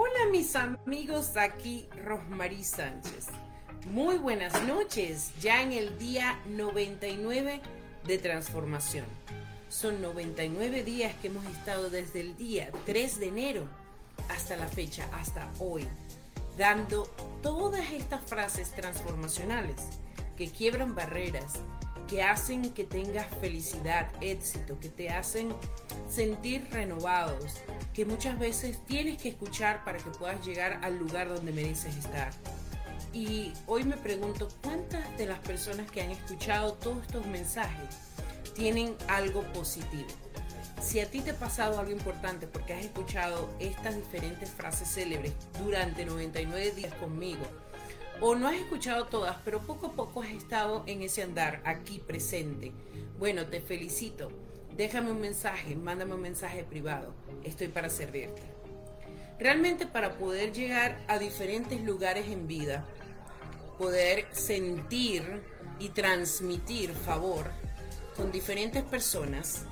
Hola mis amigos, aquí Rosmarie Sánchez. Muy buenas noches, ya en el día 99 de transformación. Son 99 días que hemos estado desde el día 3 de enero hasta la fecha, hasta hoy, dando todas estas frases transformacionales que quiebran barreras, que hacen que tengas felicidad, éxito, que te hacen sentir renovados, que muchas veces tienes que escuchar para que puedas llegar al lugar donde mereces estar. Y hoy me pregunto, ¿cuántas de las personas que han escuchado todos estos mensajes tienen algo positivo? Si a ti te ha pasado algo importante porque has escuchado estas diferentes frases célebres durante 99 días conmigo, o no has escuchado todas, pero poco a poco has estado en ese andar aquí presente. Bueno, te felicito. Déjame un mensaje, mándame un mensaje privado. Estoy para servirte. Realmente para poder llegar a diferentes lugares en vida, poder sentir y transmitir favor con diferentes personas,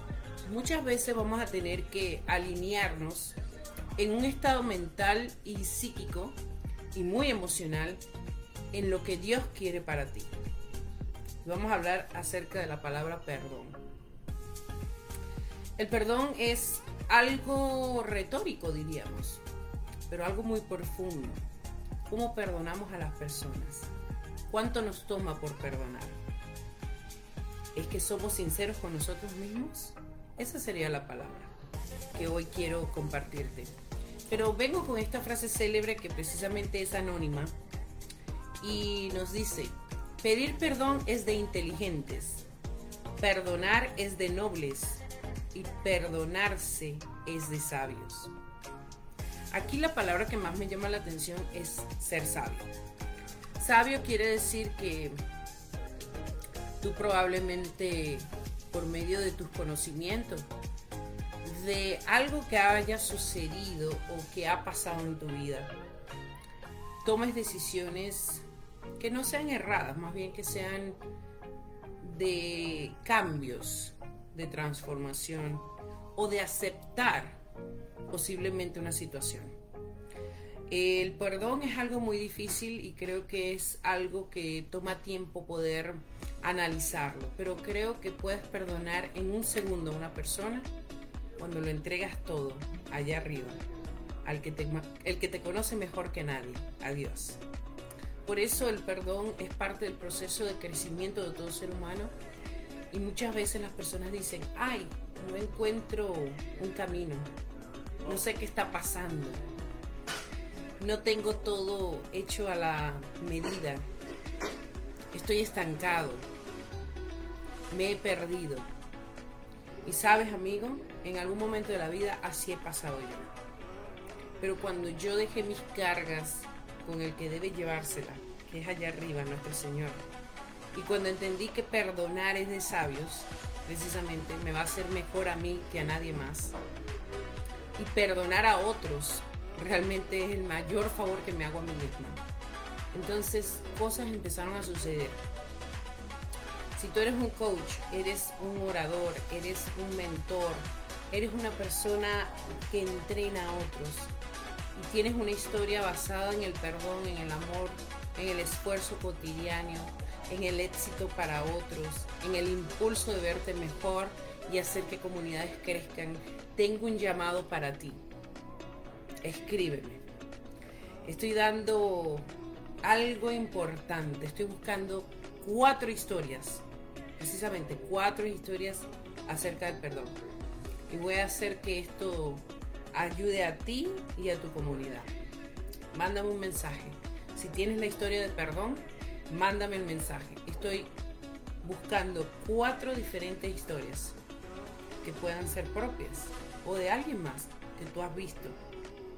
muchas veces vamos a tener que alinearnos en un estado mental y psíquico y muy emocional en lo que Dios quiere para ti. Vamos a hablar acerca de la palabra perdón. El perdón es algo retórico, diríamos, pero algo muy profundo. ¿Cómo perdonamos a las personas? ¿Cuánto nos toma por perdonar? ¿Es que somos sinceros con nosotros mismos? Esa sería la palabra que hoy quiero compartirte. Pero vengo con esta frase célebre que precisamente es anónima y nos dice, pedir perdón es de inteligentes, perdonar es de nobles y perdonarse es de sabios. Aquí la palabra que más me llama la atención es ser sabio. Sabio quiere decir que tú probablemente por medio de tus conocimientos, de algo que haya sucedido o que ha pasado en tu vida, tomes decisiones que no sean erradas, más bien que sean de cambios, de transformación o de aceptar posiblemente una situación. El perdón es algo muy difícil y creo que es algo que toma tiempo poder analizarlo, pero creo que puedes perdonar en un segundo a una persona cuando lo entregas todo allá arriba, al que te, el que te conoce mejor que nadie, a Dios. Por eso el perdón es parte del proceso de crecimiento de todo ser humano y muchas veces las personas dicen, ay, no encuentro un camino, no sé qué está pasando, no tengo todo hecho a la medida, estoy estancado, me he perdido. Y sabes, amigo, en algún momento de la vida así he pasado yo. Pero cuando yo dejé mis cargas con el que debe llevársela, que es allá arriba, nuestro Señor. Y cuando entendí que perdonar es de sabios, precisamente me va a hacer mejor a mí que a nadie más. Y perdonar a otros realmente es el mayor favor que me hago a mí mismo. Entonces cosas empezaron a suceder. Si tú eres un coach, eres un orador, eres un mentor, eres una persona que entrena a otros, y tienes una historia basada en el perdón, en el amor, en el esfuerzo cotidiano, en el éxito para otros, en el impulso de verte mejor y hacer que comunidades crezcan, tengo un llamado para ti. escríbeme. Estoy dando algo importante. Estoy buscando cuatro historias, precisamente cuatro historias acerca del perdón. Y voy a hacer que esto ayude a ti y a tu comunidad. Mándame un mensaje. Si tienes la historia de perdón, mándame el mensaje. Estoy buscando cuatro diferentes historias que puedan ser propias o de alguien más que tú has visto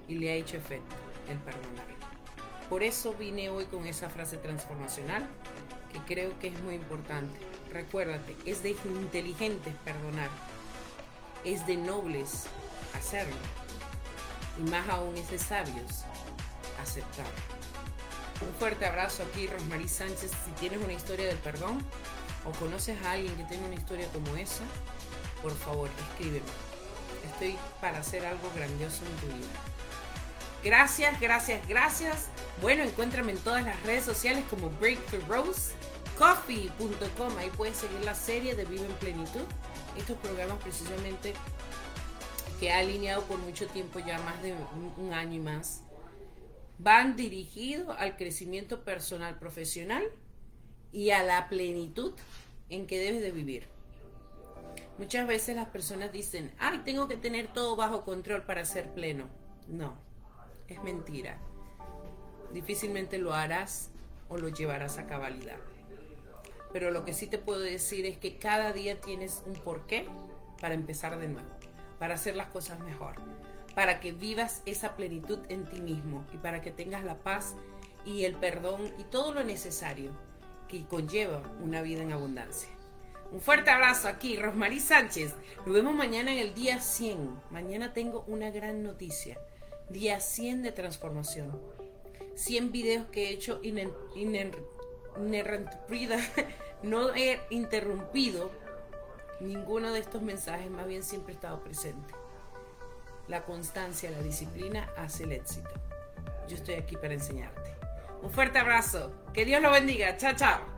y le ha hecho efecto el perdonar. Por eso vine hoy con esa frase transformacional que creo que es muy importante. Recuérdate, es de inteligentes perdonar, es de nobles hacerlo y más aún es de sabios aceptar. Un fuerte abrazo aquí, Rosmarie Sánchez. Si tienes una historia del perdón o conoces a alguien que tenga una historia como esa, por favor, escríbeme. Estoy para hacer algo grandioso en tu vida. Gracias, gracias, gracias. Bueno, encuéntrame en todas las redes sociales como Breakthrough coffee.com. Ahí puedes seguir la serie de Vive en Plenitud. Estos programas precisamente que ha alineado por mucho tiempo, ya más de un año y más, van dirigidos al crecimiento personal profesional y a la plenitud en que debes de vivir. Muchas veces las personas dicen, ay, tengo que tener todo bajo control para ser pleno. No, es mentira. Difícilmente lo harás o lo llevarás a cabalidad. Pero lo que sí te puedo decir es que cada día tienes un porqué para empezar de nuevo para hacer las cosas mejor, para que vivas esa plenitud en ti mismo y para que tengas la paz y el perdón y todo lo necesario que conlleva una vida en abundancia. Un fuerte abrazo aquí, Rosmarie Sánchez. Nos vemos mañana en el día 100. Mañana tengo una gran noticia. Día 100 de transformación. 100 videos que he hecho no he interrumpido Ninguno de estos mensajes más bien siempre ha estado presente. La constancia, la disciplina hace el éxito. Yo estoy aquí para enseñarte. Un fuerte abrazo. Que Dios lo bendiga. Chao, chao.